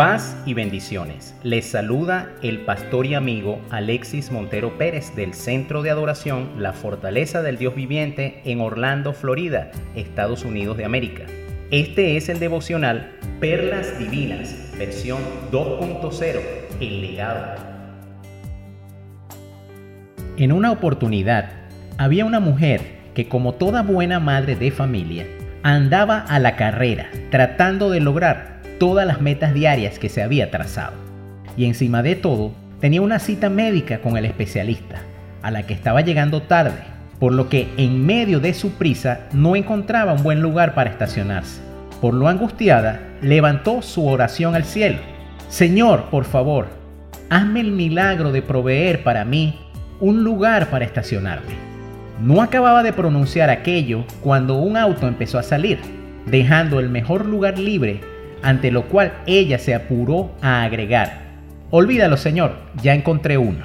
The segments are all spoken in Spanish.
Paz y bendiciones. Les saluda el pastor y amigo Alexis Montero Pérez del Centro de Adoración La Fortaleza del Dios Viviente en Orlando, Florida, Estados Unidos de América. Este es el devocional Perlas Divinas, versión 2.0, el legado. En una oportunidad, había una mujer que como toda buena madre de familia, andaba a la carrera tratando de lograr todas las metas diarias que se había trazado. Y encima de todo, tenía una cita médica con el especialista, a la que estaba llegando tarde, por lo que en medio de su prisa no encontraba un buen lugar para estacionarse. Por lo angustiada, levantó su oración al cielo. Señor, por favor, hazme el milagro de proveer para mí un lugar para estacionarme. No acababa de pronunciar aquello cuando un auto empezó a salir, dejando el mejor lugar libre ante lo cual ella se apuró a agregar, Olvídalo Señor, ya encontré uno.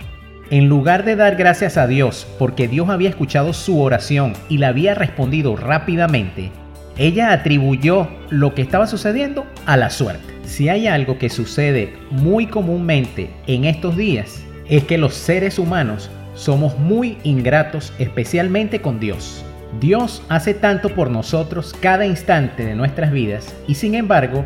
En lugar de dar gracias a Dios porque Dios había escuchado su oración y la había respondido rápidamente, ella atribuyó lo que estaba sucediendo a la suerte. Si hay algo que sucede muy comúnmente en estos días, es que los seres humanos somos muy ingratos especialmente con Dios. Dios hace tanto por nosotros cada instante de nuestras vidas y sin embargo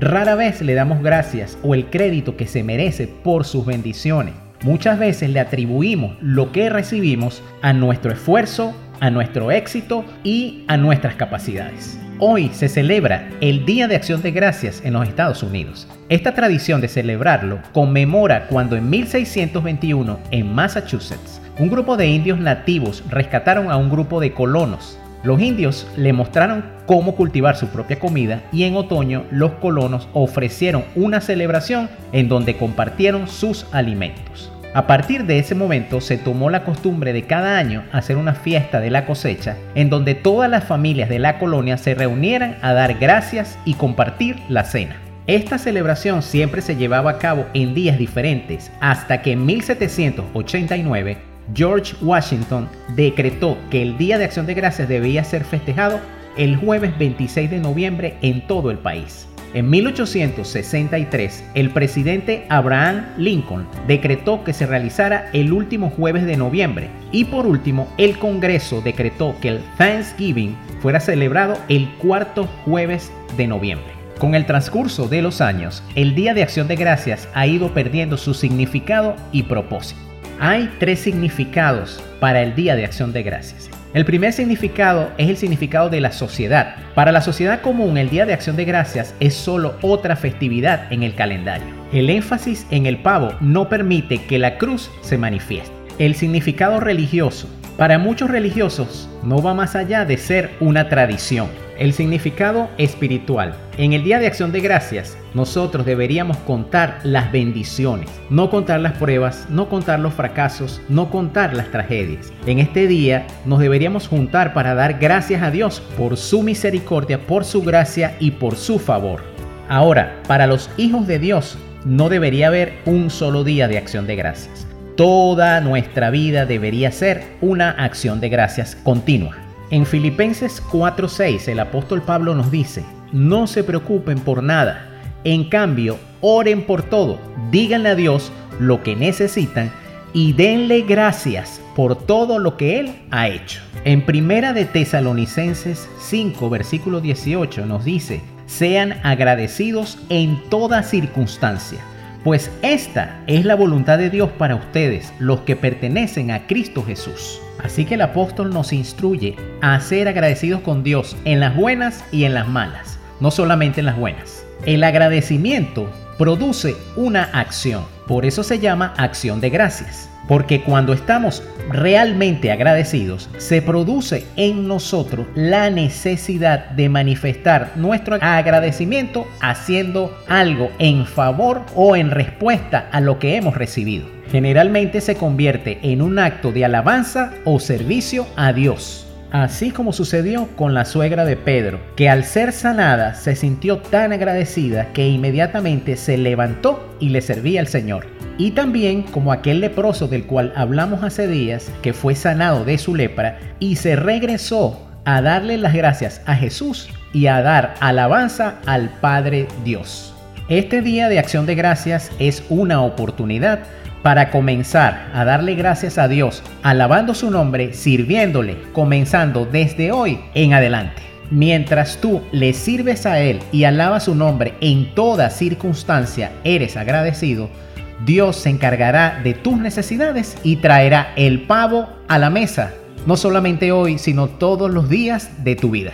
Rara vez le damos gracias o el crédito que se merece por sus bendiciones. Muchas veces le atribuimos lo que recibimos a nuestro esfuerzo, a nuestro éxito y a nuestras capacidades. Hoy se celebra el Día de Acción de Gracias en los Estados Unidos. Esta tradición de celebrarlo conmemora cuando en 1621 en Massachusetts un grupo de indios nativos rescataron a un grupo de colonos los indios le mostraron cómo cultivar su propia comida y en otoño los colonos ofrecieron una celebración en donde compartieron sus alimentos. A partir de ese momento se tomó la costumbre de cada año hacer una fiesta de la cosecha en donde todas las familias de la colonia se reunieran a dar gracias y compartir la cena. Esta celebración siempre se llevaba a cabo en días diferentes hasta que en 1789 George Washington decretó que el Día de Acción de Gracias debía ser festejado el jueves 26 de noviembre en todo el país. En 1863, el presidente Abraham Lincoln decretó que se realizara el último jueves de noviembre y por último, el Congreso decretó que el Thanksgiving fuera celebrado el cuarto jueves de noviembre. Con el transcurso de los años, el Día de Acción de Gracias ha ido perdiendo su significado y propósito. Hay tres significados para el Día de Acción de Gracias. El primer significado es el significado de la sociedad. Para la sociedad común, el Día de Acción de Gracias es solo otra festividad en el calendario. El énfasis en el pavo no permite que la cruz se manifieste. El significado religioso. Para muchos religiosos no va más allá de ser una tradición. El significado espiritual. En el Día de Acción de Gracias, nosotros deberíamos contar las bendiciones, no contar las pruebas, no contar los fracasos, no contar las tragedias. En este día nos deberíamos juntar para dar gracias a Dios por su misericordia, por su gracia y por su favor. Ahora, para los hijos de Dios, no debería haber un solo día de acción de gracias. Toda nuestra vida debería ser una acción de gracias continua. En Filipenses 4:6 el apóstol Pablo nos dice, no se preocupen por nada, en cambio, oren por todo, díganle a Dios lo que necesitan y denle gracias por todo lo que Él ha hecho. En Primera de Tesalonicenses 5, versículo 18 nos dice, sean agradecidos en toda circunstancia, pues esta es la voluntad de Dios para ustedes, los que pertenecen a Cristo Jesús. Así que el apóstol nos instruye a ser agradecidos con Dios en las buenas y en las malas, no solamente en las buenas. El agradecimiento produce una acción, por eso se llama acción de gracias. Porque cuando estamos realmente agradecidos, se produce en nosotros la necesidad de manifestar nuestro agradecimiento haciendo algo en favor o en respuesta a lo que hemos recibido. Generalmente se convierte en un acto de alabanza o servicio a Dios. Así como sucedió con la suegra de Pedro, que al ser sanada se sintió tan agradecida que inmediatamente se levantó y le servía al Señor. Y también como aquel leproso del cual hablamos hace días, que fue sanado de su lepra y se regresó a darle las gracias a Jesús y a dar alabanza al Padre Dios. Este día de acción de gracias es una oportunidad para comenzar a darle gracias a Dios, alabando su nombre, sirviéndole, comenzando desde hoy en adelante. Mientras tú le sirves a Él y alabas su nombre en toda circunstancia, eres agradecido, Dios se encargará de tus necesidades y traerá el pavo a la mesa, no solamente hoy, sino todos los días de tu vida.